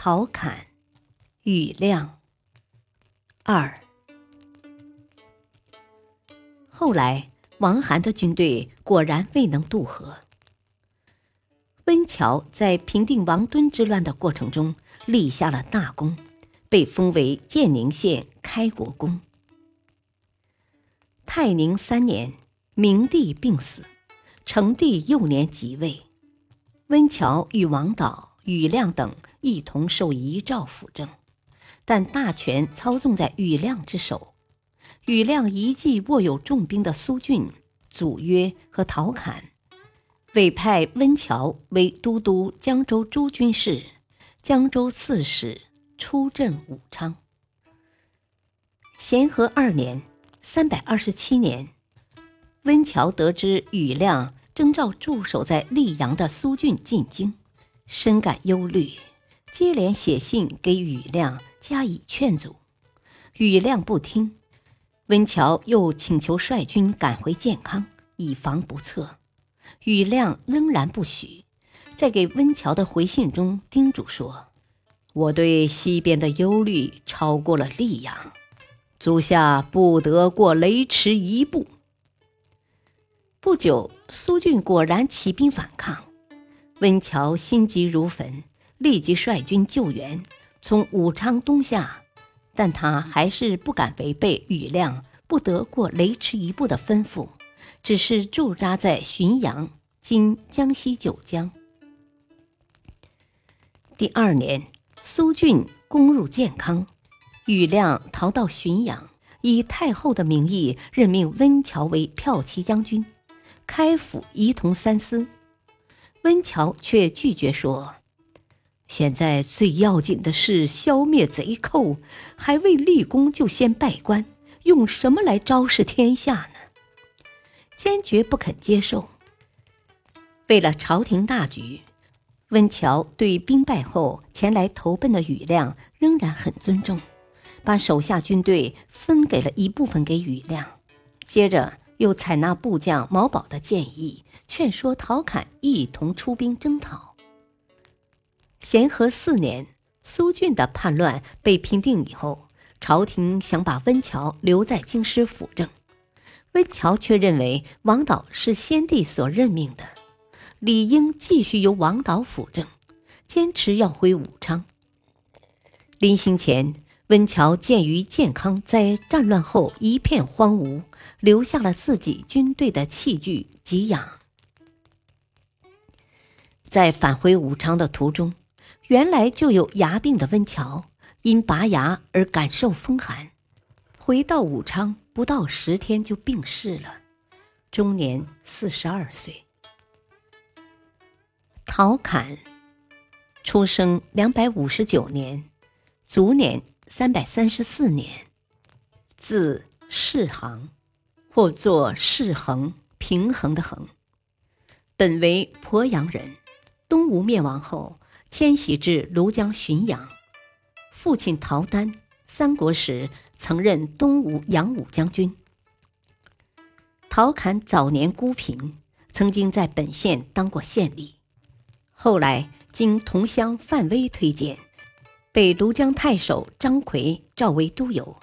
陶侃、庾亮。二。后来，王涵的军队果然未能渡河。温峤在平定王敦之乱的过程中立下了大功，被封为建宁县开国公。泰宁三年，明帝病死，成帝幼年即位，温峤与王导、庾亮等。一同受遗诏辅政，但大权操纵在庾亮之手。庾亮一计握有重兵的苏峻、祖约和陶侃，委派温峤为都督江州诸军事、江州刺史，出镇武昌。咸和二年（三百二十七年），温峤得知庾亮征召驻守在溧阳的苏峻进京，深感忧虑。接连写信给庾亮加以劝阻，庾亮不听。温峤又请求率军赶回建康，以防不测。庾亮仍然不许，在给温峤的回信中叮嘱说：“我对西边的忧虑超过了溧阳，足下不得过雷池一步。”不久，苏峻果然起兵反抗，温峤心急如焚。立即率军救援，从武昌东下，但他还是不敢违背庾亮不得过雷池一步的吩咐，只是驻扎在浔阳（今江西九江）。第二年，苏峻攻入建康，庾亮逃到浔阳，以太后的名义任命温峤为骠骑将军，开府仪同三司。温峤却拒绝说。现在最要紧的是消灭贼寇，还未立功就先拜官，用什么来昭示天下呢？坚决不肯接受。为了朝廷大局，温峤对兵败后前来投奔的庾亮仍然很尊重，把手下军队分给了一部分给庾亮，接着又采纳部将毛宝的建议，劝说陶侃一同出兵征讨。咸和四年，苏峻的叛乱被平定以后，朝廷想把温峤留在京师辅政，温峤却认为王导是先帝所任命的，理应继续由王导辅政，坚持要回武昌。临行前，温峤鉴于建康在战乱后一片荒芜，留下了自己军队的器具给养，在返回武昌的途中。原来就有牙病的温峤，因拔牙而感受风寒，回到武昌不到十天就病逝了，终年四十二岁。陶侃，出生两百五十九年，卒年三百三十四年，字世行，或作世衡，平衡的衡，本为鄱阳人，东吴灭亡后。迁徙至庐江浔阳，父亲陶丹，三国时曾任东吴扬武将军。陶侃早年孤贫，曾经在本县当过县吏，后来经同乡范威推荐，被庐江太守张奎召为都邮，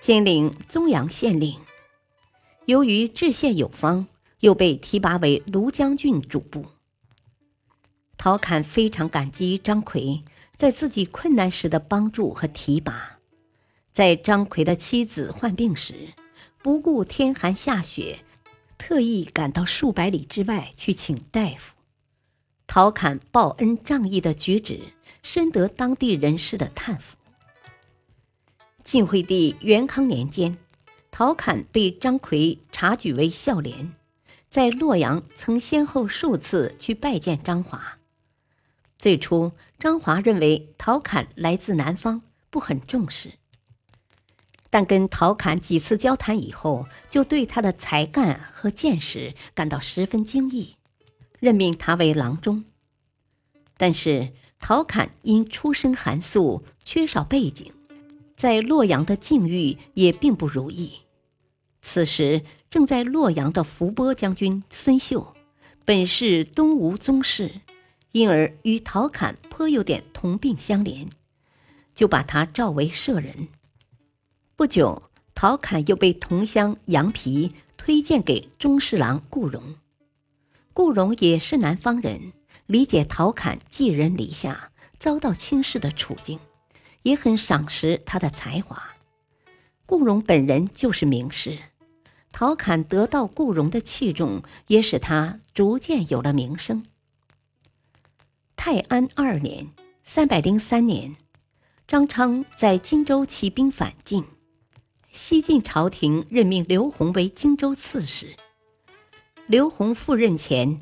兼领宗阳县令。由于治县有方，又被提拔为庐江郡主簿。陶侃非常感激张奎在自己困难时的帮助和提拔。在张奎的妻子患病时，不顾天寒下雪，特意赶到数百里之外去请大夫。陶侃报恩仗义的举止，深得当地人士的叹服。晋惠帝元康年间，陶侃被张奎察举为孝廉，在洛阳曾先后数次去拜见张华。最初，张华认为陶侃来自南方，不很重视。但跟陶侃几次交谈以后，就对他的才干和见识感到十分惊异，任命他为郎中。但是陶侃因出身寒素，缺少背景，在洛阳的境遇也并不如意。此时正在洛阳的伏波将军孙秀，本是东吴宗室，因而与陶侃颇有点同病相怜，就把他召为舍人。不久，陶侃又被同乡杨皮推荐给中侍郎顾荣。顾荣也是南方人，理解陶侃寄人篱下、遭到轻视的处境，也很赏识他的才华。顾荣本人就是名士，陶侃得到顾荣的器重，也使他逐渐有了名声。泰安二年（三百零三年），张昌在荆州起兵反晋。西晋朝廷任命刘宏为荆州刺史。刘宏赴任前，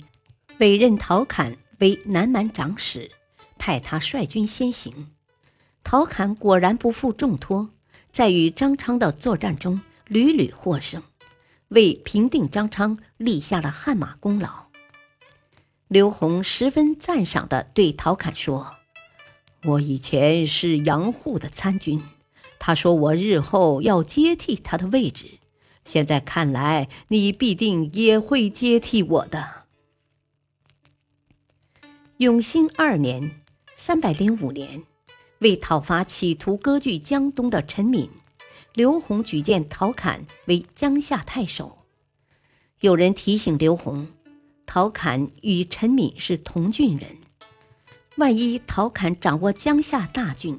委任陶侃为南蛮长史，派他率军先行。陶侃果然不负重托，在与张昌的作战中屡屡获胜，为平定张昌立下了汗马功劳。刘宏十分赞赏地对陶侃说：“我以前是杨户的参军。”他说：“我日后要接替他的位置，现在看来，你必定也会接替我的。”永兴二年（三百零五年），为讨伐企图割据江东的陈敏，刘宏举荐陶侃为江夏太守。有人提醒刘宏，陶侃与陈敏是同郡人，万一陶侃掌握江夏大郡。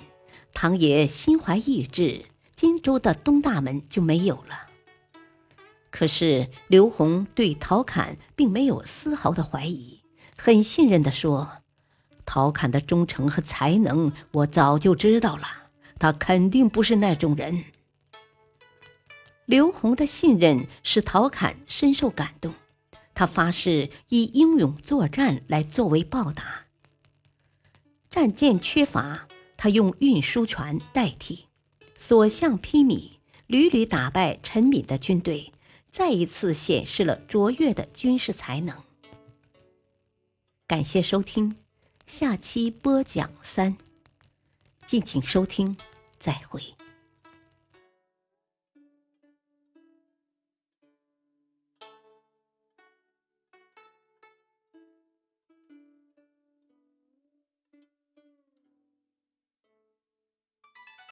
唐爷心怀异志，荆州的东大门就没有了。可是刘宏对陶侃并没有丝毫的怀疑，很信任的说：“陶侃的忠诚和才能，我早就知道了，他肯定不是那种人。”刘宏的信任使陶侃深受感动，他发誓以英勇作战来作为报答。战舰缺乏。他用运输船代替，所向披靡，屡屡打败陈敏的军队，再一次显示了卓越的军事才能。感谢收听，下期播讲三，敬请收听，再会。